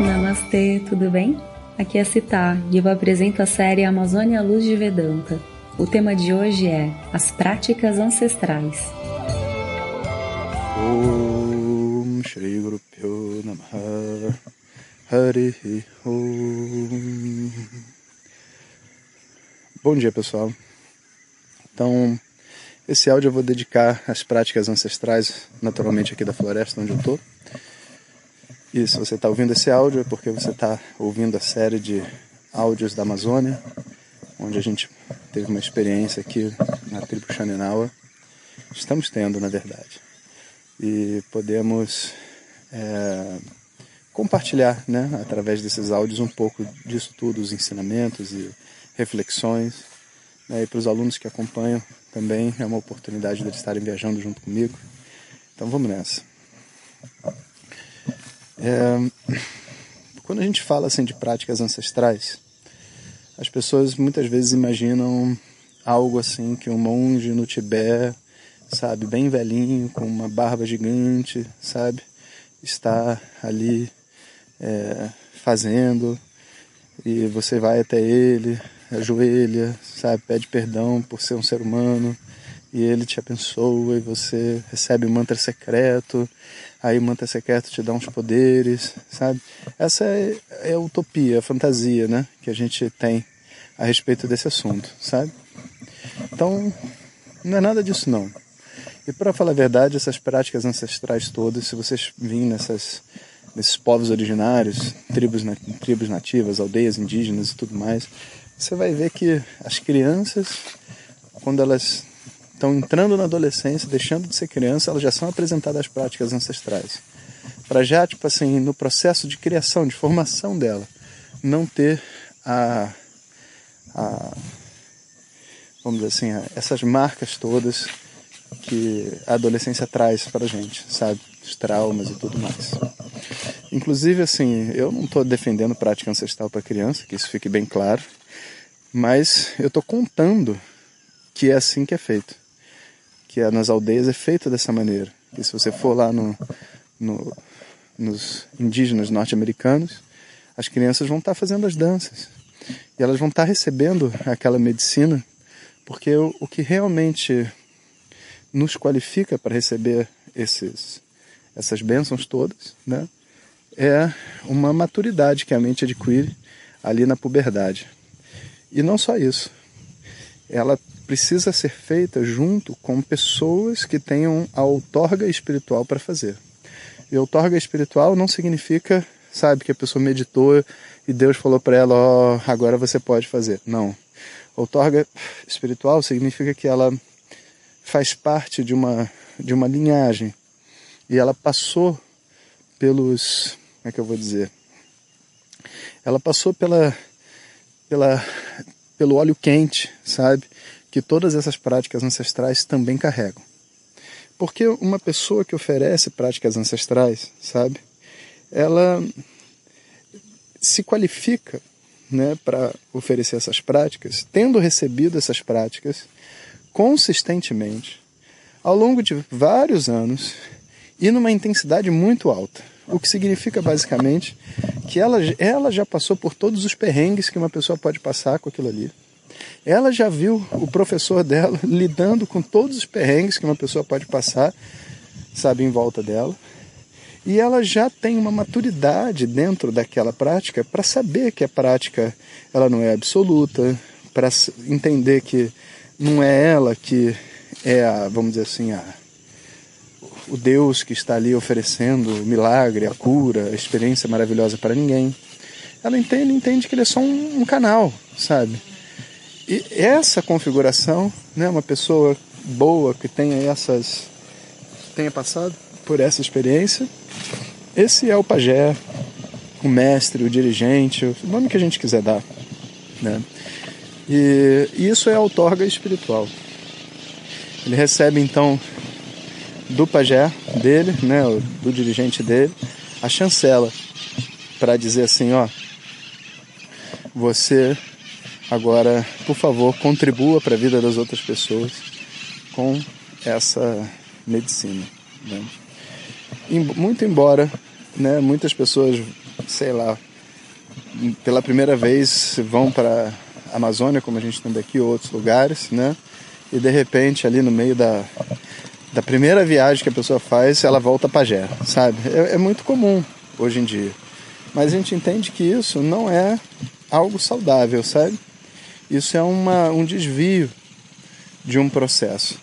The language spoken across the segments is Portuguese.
Namastê, tudo bem? Aqui é Citar e eu apresento a série Amazônia Luz de Vedanta. O tema de hoje é as práticas ancestrais. Om Shri Guru Pyo Namaha Hari Om Bom dia pessoal. Então, esse áudio eu vou dedicar às práticas ancestrais, naturalmente aqui da floresta onde eu estou e se você está ouvindo esse áudio é porque você está ouvindo a série de áudios da Amazônia, onde a gente teve uma experiência aqui na tribo Xaninawa. Estamos tendo, na verdade. E podemos é, compartilhar, né, através desses áudios, um pouco disso tudo, os ensinamentos e reflexões. Né, e para os alunos que acompanham também é uma oportunidade de eles estarem viajando junto comigo. Então vamos nessa. É, quando a gente fala assim de práticas ancestrais, as pessoas muitas vezes imaginam algo assim que um monge no Tibete, sabe, bem velhinho, com uma barba gigante, sabe, está ali é, fazendo e você vai até ele, ajoelha, sabe, pede perdão por ser um ser humano e ele te abençoa e você recebe o mantra secreto, aí o mantra secreto te dá uns poderes, sabe? Essa é, é a utopia, a fantasia, né, que a gente tem a respeito desse assunto, sabe? Então, não é nada disso não. E para falar a verdade, essas práticas ancestrais todas, se vocês virem nessas nesses povos originários, tribos, tribos nativas, aldeias indígenas e tudo mais, você vai ver que as crianças, quando elas estão entrando na adolescência, deixando de ser criança, elas já são apresentadas às práticas ancestrais. Para já, tipo assim, no processo de criação, de formação dela, não ter a, a vamos dizer assim, essas marcas todas que a adolescência traz para a gente, sabe? Os traumas e tudo mais. Inclusive, assim, eu não estou defendendo prática ancestral para criança, que isso fique bem claro, mas eu estou contando que é assim que é feito que é nas aldeias é feita dessa maneira. E se você for lá no, no, nos indígenas norte-americanos, as crianças vão estar fazendo as danças. E elas vão estar recebendo aquela medicina, porque o, o que realmente nos qualifica para receber esses, essas bênçãos todas, né, é uma maturidade que a mente adquire ali na puberdade. E não só isso. Ela precisa ser feita junto com pessoas que tenham a outorga espiritual para fazer. E outorga espiritual não significa, sabe, que a pessoa meditou e Deus falou para ela, ó, oh, agora você pode fazer. Não. Outorga espiritual significa que ela faz parte de uma de uma linhagem e ela passou pelos, como é que eu vou dizer? Ela passou pela pela pelo óleo quente, sabe? Que todas essas práticas ancestrais também carregam. Porque uma pessoa que oferece práticas ancestrais, sabe, ela se qualifica né, para oferecer essas práticas, tendo recebido essas práticas consistentemente ao longo de vários anos e numa intensidade muito alta. O que significa basicamente que ela, ela já passou por todos os perrengues que uma pessoa pode passar com aquilo ali ela já viu o professor dela lidando com todos os perrengues que uma pessoa pode passar, sabe, em volta dela. E ela já tem uma maturidade dentro daquela prática para saber que a prática ela não é absoluta, para entender que não é ela que é a, vamos dizer assim, a, o Deus que está ali oferecendo o milagre, a cura, a experiência maravilhosa para ninguém. Ela entende, entende que ele é só um, um canal, sabe? E essa configuração, né, uma pessoa boa que tenha essas tenha passado por essa experiência, esse é o pajé, o mestre, o dirigente, o nome que a gente quiser dar, né? E isso é a outorga espiritual. Ele recebe então do pajé dele, né, do dirigente dele, a chancela para dizer assim, ó, você Agora, por favor, contribua para a vida das outras pessoas com essa medicina. Né? Muito embora né, muitas pessoas sei lá, pela primeira vez vão para a Amazônia, como a gente tem daqui, ou outros lugares, né? E de repente, ali no meio da, da primeira viagem que a pessoa faz, ela volta para Pajé, sabe? É, é muito comum hoje em dia. Mas a gente entende que isso não é algo saudável, sabe? Isso é uma, um desvio de um processo.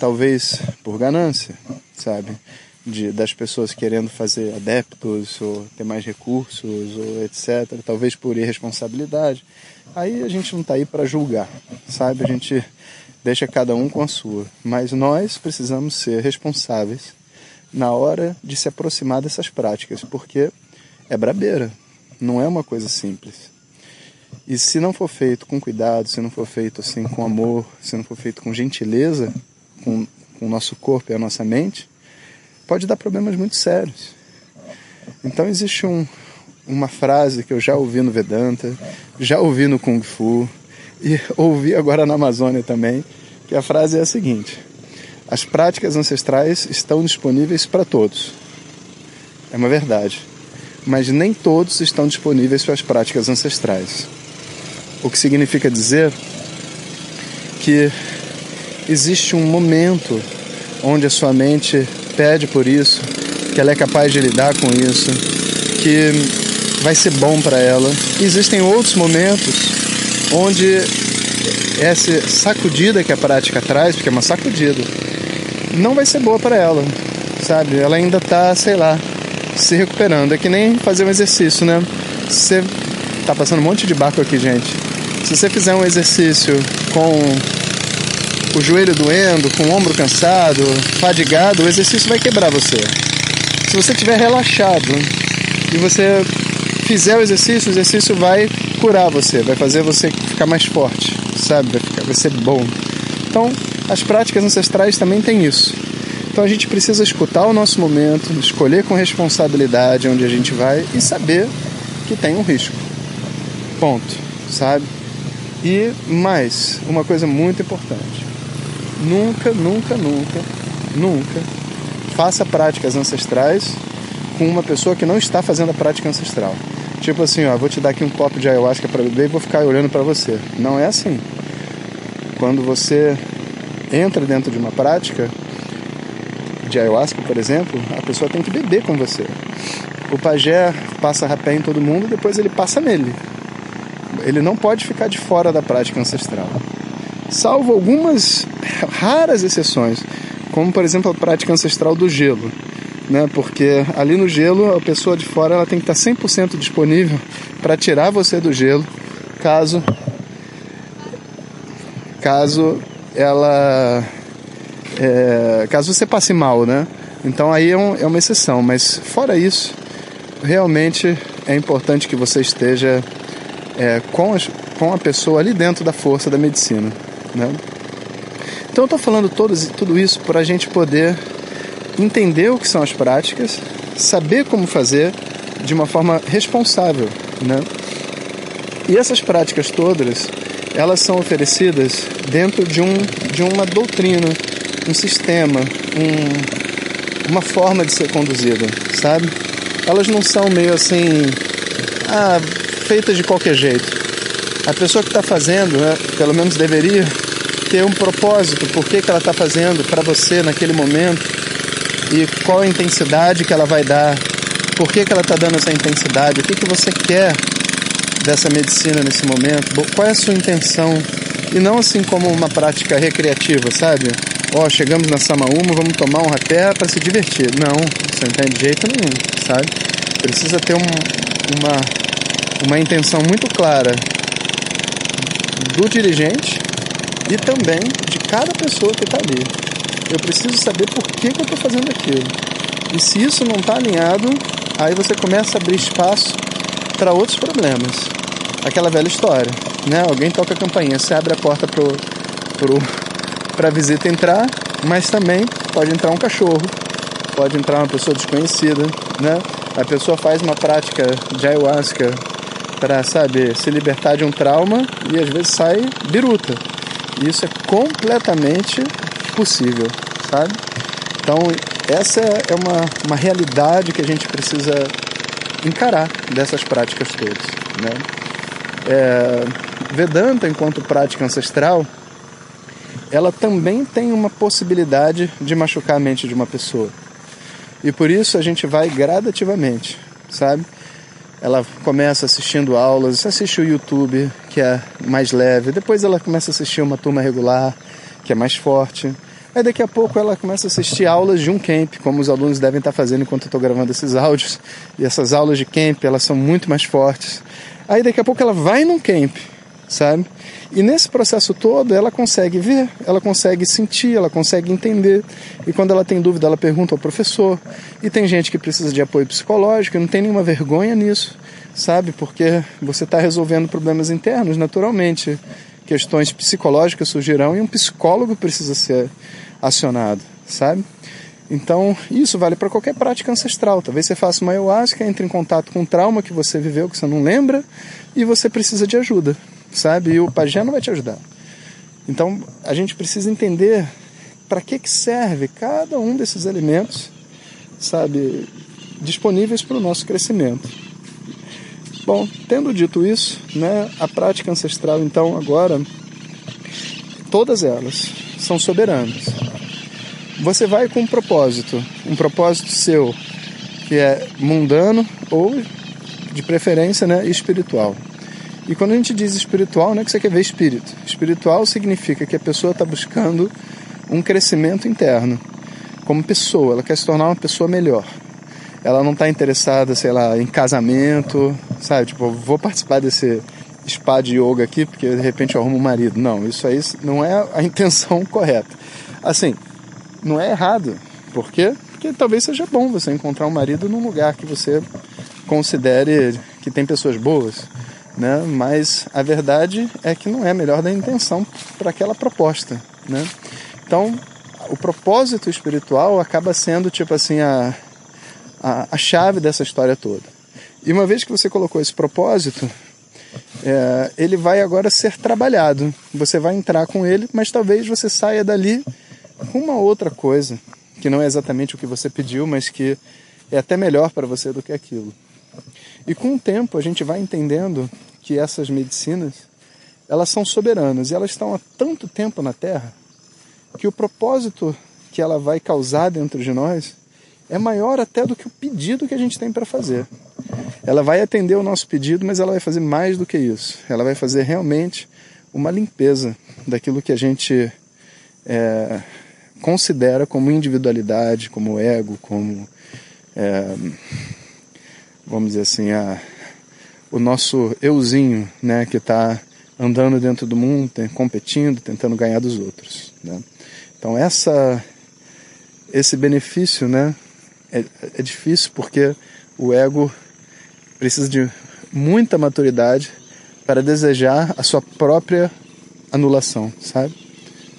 Talvez por ganância, sabe? De, das pessoas querendo fazer adeptos ou ter mais recursos ou etc. Talvez por irresponsabilidade. Aí a gente não está aí para julgar, sabe? A gente deixa cada um com a sua. Mas nós precisamos ser responsáveis na hora de se aproximar dessas práticas, porque é brabeira, não é uma coisa simples. E se não for feito com cuidado, se não for feito assim com amor, se não for feito com gentileza com, com o nosso corpo e a nossa mente, pode dar problemas muito sérios. Então existe um, uma frase que eu já ouvi no Vedanta, já ouvi no Kung Fu e ouvi agora na Amazônia também, que a frase é a seguinte: as práticas ancestrais estão disponíveis para todos. É uma verdade. Mas nem todos estão disponíveis para as práticas ancestrais. O que significa dizer que existe um momento onde a sua mente pede por isso, que ela é capaz de lidar com isso, que vai ser bom para ela. Existem outros momentos onde essa sacudida que a prática traz, porque é uma sacudida, não vai ser boa para ela, sabe? Ela ainda tá, sei lá, se recuperando. É que nem fazer um exercício, né? Você tá passando um monte de barco aqui, gente. Se você fizer um exercício com o joelho doendo, com o ombro cansado, fadigado, o exercício vai quebrar você. Se você estiver relaxado e você fizer o exercício, o exercício vai curar você, vai fazer você ficar mais forte, sabe? Vai, ficar, vai ser bom. Então, as práticas ancestrais também têm isso. Então a gente precisa escutar o nosso momento, escolher com responsabilidade onde a gente vai e saber que tem um risco. Ponto, sabe? E mais, uma coisa muito importante. Nunca, nunca, nunca, nunca faça práticas ancestrais com uma pessoa que não está fazendo a prática ancestral. Tipo assim, ó, vou te dar aqui um copo de ayahuasca para beber e vou ficar olhando para você. Não é assim. Quando você entra dentro de uma prática de ayahuasca, por exemplo, a pessoa tem que beber com você. O pajé passa rapé em todo mundo, depois ele passa nele ele não pode ficar de fora da prática ancestral. Salvo algumas raras exceções, como por exemplo a prática ancestral do gelo, né? Porque ali no gelo a pessoa de fora ela tem que estar 100% disponível para tirar você do gelo, caso caso ela é, caso você passe mal, né? Então aí é, um, é uma exceção, mas fora isso, realmente é importante que você esteja é, com, as, com a pessoa ali dentro da força da medicina. Né? Então eu estou falando todos, tudo isso para a gente poder entender o que são as práticas, saber como fazer de uma forma responsável. Né? E essas práticas todas, elas são oferecidas dentro de, um, de uma doutrina, um sistema, um, uma forma de ser conduzida, sabe? Elas não são meio assim, ah, feitas de qualquer jeito. A pessoa que está fazendo, né, pelo menos deveria ter um propósito, por que, que ela está fazendo para você naquele momento e qual a intensidade que ela vai dar, por que, que ela está dando essa intensidade, o que, que você quer dessa medicina nesse momento, qual é a sua intenção e não assim como uma prática recreativa, sabe? Ó, oh, chegamos na Samaúma, vamos tomar um rapé para se divertir. Não, você não tem de jeito nenhum, sabe? Precisa ter um, uma uma intenção muito clara do dirigente e também de cada pessoa que está ali. Eu preciso saber por que, que eu estou fazendo aquilo. E se isso não está alinhado, aí você começa a abrir espaço para outros problemas. Aquela velha história, né? Alguém toca a campainha, você abre a porta para pro, pro, a visita entrar, mas também pode entrar um cachorro, pode entrar uma pessoa desconhecida, né? A pessoa faz uma prática de ayahuasca para, sabe, se libertar de um trauma e às vezes sai biruta. E isso é completamente possível, sabe? Então, essa é uma, uma realidade que a gente precisa encarar dessas práticas todas. Né? É, Vedanta, enquanto prática ancestral, ela também tem uma possibilidade de machucar a mente de uma pessoa. E por isso a gente vai gradativamente, sabe? Ela começa assistindo aulas, assiste o YouTube, que é mais leve, depois ela começa a assistir uma turma regular, que é mais forte. Aí daqui a pouco ela começa a assistir aulas de um camp, como os alunos devem estar fazendo enquanto eu estou gravando esses áudios. E essas aulas de camp, elas são muito mais fortes. Aí daqui a pouco ela vai num camp, sabe? E nesse processo todo ela consegue ver, ela consegue sentir, ela consegue entender. E quando ela tem dúvida, ela pergunta ao professor. E tem gente que precisa de apoio psicológico, e não tem nenhuma vergonha nisso, sabe? Porque você está resolvendo problemas internos naturalmente. Questões psicológicas surgirão e um psicólogo precisa ser acionado, sabe? Então, isso vale para qualquer prática ancestral. Talvez você faça uma ayahuasca, entre em contato com um trauma que você viveu, que você não lembra, e você precisa de ajuda sabe? E o pajé não vai te ajudar. Então a gente precisa entender para que, que serve cada um desses elementos, sabe? Disponíveis para o nosso crescimento. Bom, tendo dito isso, né, a prática ancestral, então, agora, todas elas são soberanas. Você vai com um propósito, um propósito seu, que é mundano ou, de preferência, né, espiritual. E quando a gente diz espiritual, não é que você quer ver espírito. Espiritual significa que a pessoa está buscando um crescimento interno, como pessoa, ela quer se tornar uma pessoa melhor. Ela não está interessada, sei lá, em casamento, sabe? Tipo, vou participar desse spa de yoga aqui porque de repente eu arrumo um marido. Não, isso aí não é a intenção correta. Assim, não é errado. Por quê? Porque talvez seja bom você encontrar um marido num lugar que você considere que tem pessoas boas né? mas a verdade é que não é a melhor da intenção para aquela proposta. Né? Então, o propósito espiritual acaba sendo tipo assim a, a, a chave dessa história toda. E uma vez que você colocou esse propósito, é, ele vai agora ser trabalhado. Você vai entrar com ele, mas talvez você saia dali com uma outra coisa, que não é exatamente o que você pediu, mas que é até melhor para você do que aquilo. E com o tempo a gente vai entendendo que essas medicinas elas são soberanas e elas estão há tanto tempo na Terra que o propósito que ela vai causar dentro de nós é maior até do que o pedido que a gente tem para fazer. Ela vai atender o nosso pedido, mas ela vai fazer mais do que isso. Ela vai fazer realmente uma limpeza daquilo que a gente é, considera como individualidade, como ego, como é, vamos dizer assim, a, o nosso euzinho, né, que está andando dentro do mundo, competindo, tentando ganhar dos outros. Né? Então essa, esse benefício, né, é, é difícil porque o ego precisa de muita maturidade para desejar a sua própria anulação, sabe?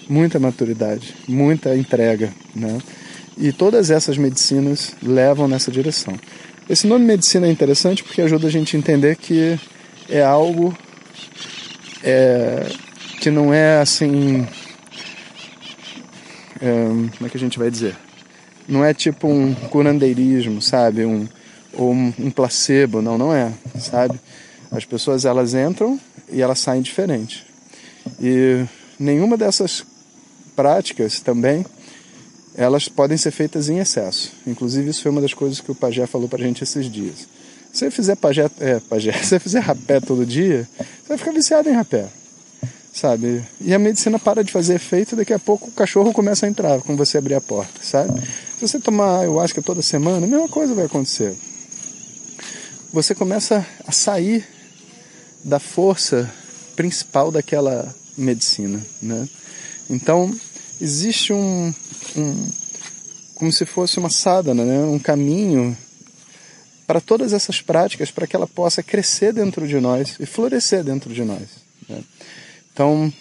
Muita maturidade, muita entrega, né? E todas essas medicinas levam nessa direção. Esse nome medicina é interessante porque ajuda a gente a entender que é algo é, que não é assim. É, como é que a gente vai dizer? Não é tipo um curandeirismo, sabe? Um, ou um, placebo, não, não é, sabe? As pessoas elas entram e elas saem diferente. E nenhuma dessas práticas também elas podem ser feitas em excesso. Inclusive, isso foi uma das coisas que o Pajé falou para a gente esses dias. Se você fizer pajé, é, pajé, se você fizer rapé todo dia, você vai ficar viciado em rapé, sabe? E a medicina para de fazer efeito daqui a pouco o cachorro começa a entrar quando você abrir a porta, sabe? Se você tomar ayahuasca toda semana, a mesma coisa vai acontecer. Você começa a sair da força principal daquela medicina, né? Então, existe um, um, como se fosse uma sadhana, né? um caminho para todas essas práticas, para que ela possa crescer dentro de nós e florescer dentro de nós. Né? Então,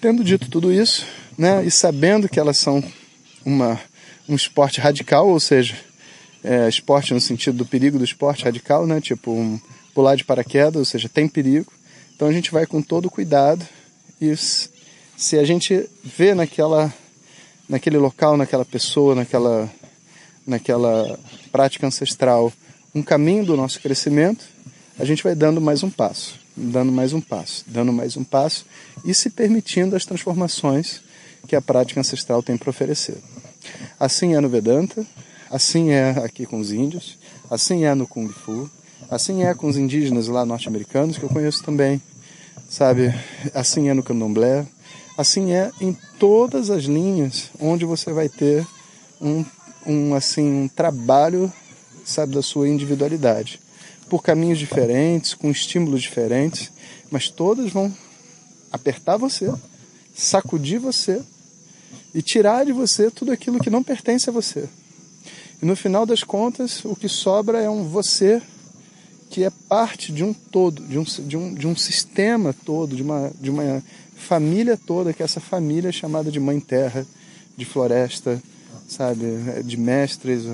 tendo dito tudo isso, né, e sabendo que elas são uma, um esporte radical, ou seja, é, esporte no sentido do perigo do esporte radical, né, tipo um pular de paraquedas, ou seja, tem perigo. Então a gente vai com todo cuidado e se a gente vê naquela naquele local, naquela pessoa, naquela, naquela prática ancestral, um caminho do nosso crescimento, a gente vai dando mais um passo, dando mais um passo, dando mais um passo e se permitindo as transformações que a prática ancestral tem para oferecer. Assim é no Vedanta, assim é aqui com os índios, assim é no Kung Fu, assim é com os indígenas lá norte-americanos que eu conheço também, sabe? Assim é no Candomblé, assim é em todas as linhas onde você vai ter um, um assim um trabalho, sabe, da sua individualidade, por caminhos diferentes, com estímulos diferentes, mas todas vão apertar você, sacudir você e tirar de você tudo aquilo que não pertence a você. E no final das contas, o que sobra é um você que é parte de um todo, de um, de um, de um sistema todo, de uma, de uma família toda, que é essa família chamada de Mãe Terra, de floresta, sabe, de mestres,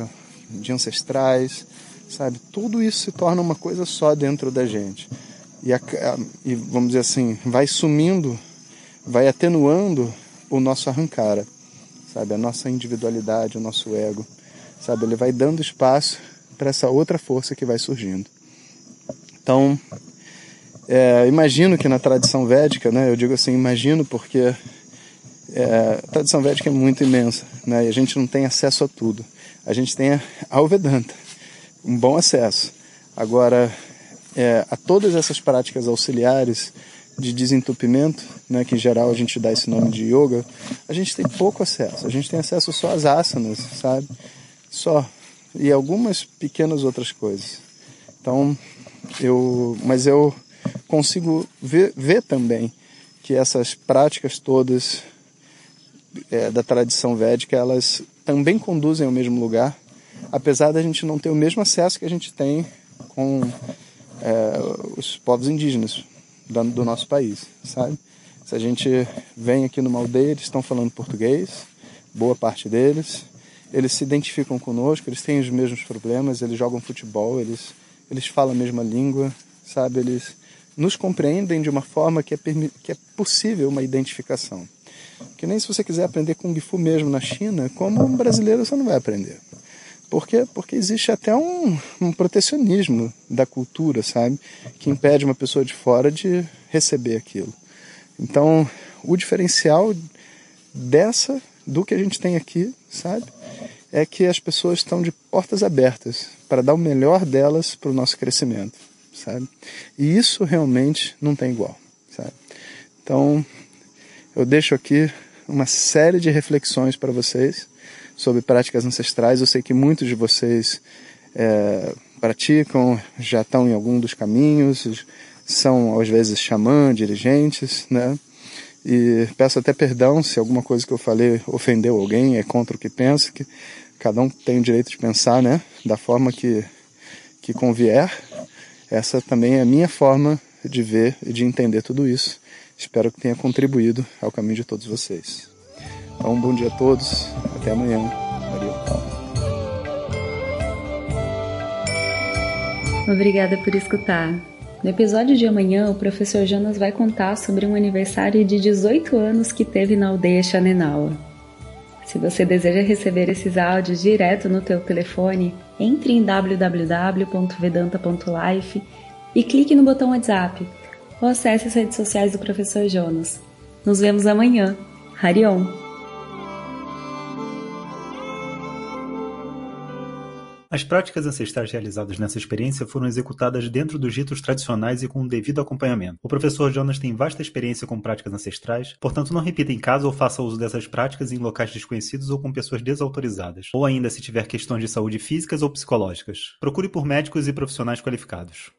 de ancestrais, sabe, tudo isso se torna uma coisa só dentro da gente. E, a, e vamos dizer assim, vai sumindo, vai atenuando o nosso arrancara, sabe, a nossa individualidade, o nosso ego, sabe, ele vai dando espaço para essa outra força que vai surgindo. Então, é, imagino que na tradição védica, né, eu digo assim, imagino porque é, a tradição védica é muito imensa, né, e a gente não tem acesso a tudo. A gente tem ao Vedanta, um bom acesso. Agora, é, a todas essas práticas auxiliares de desentupimento, né, que em geral a gente dá esse nome de yoga, a gente tem pouco acesso. A gente tem acesso só às asanas, sabe? Só. E algumas pequenas outras coisas. Então, eu, mas eu consigo ver, ver também que essas práticas todas é, da tradição védica, elas também conduzem ao mesmo lugar, apesar da gente não ter o mesmo acesso que a gente tem com é, os povos indígenas do, do nosso país, sabe? Se a gente vem aqui numa aldeia, eles estão falando português, boa parte deles, eles se identificam conosco, eles têm os mesmos problemas, eles jogam futebol, eles eles falam a mesma língua, sabe? Eles nos compreendem de uma forma que é, que é possível uma identificação. Que nem se você quiser aprender Kung Fu mesmo na China, como um brasileiro você não vai aprender. Por quê? Porque existe até um, um protecionismo da cultura, sabe? Que impede uma pessoa de fora de receber aquilo. Então, o diferencial dessa, do que a gente tem aqui, sabe? É que as pessoas estão de portas abertas para dar o melhor delas para o nosso crescimento, sabe? E isso realmente não tem igual, sabe? Então, eu deixo aqui uma série de reflexões para vocês sobre práticas ancestrais. Eu sei que muitos de vocês é, praticam, já estão em algum dos caminhos, são às vezes xamã, dirigentes, né? E peço até perdão se alguma coisa que eu falei ofendeu alguém, é contra o que penso, que Cada um tem o direito de pensar, né? Da forma que, que convier. Essa também é a minha forma de ver e de entender tudo isso. Espero que tenha contribuído ao caminho de todos vocês. Então, um bom dia a todos. Até amanhã. Valeu. Obrigada por escutar. No episódio de amanhã, o professor Jonas vai contar sobre um aniversário de 18 anos que teve na aldeia Xanenawa. Se você deseja receber esses áudios direto no teu telefone, entre em www.vedanta.life e clique no botão WhatsApp ou acesse as redes sociais do professor Jonas. Nos vemos amanhã. Harion! As práticas ancestrais realizadas nessa experiência foram executadas dentro dos ritos tradicionais e com o devido acompanhamento. O professor Jonas tem vasta experiência com práticas ancestrais, portanto não repita em casa ou faça uso dessas práticas em locais desconhecidos ou com pessoas desautorizadas, ou ainda se tiver questões de saúde físicas ou psicológicas. Procure por médicos e profissionais qualificados.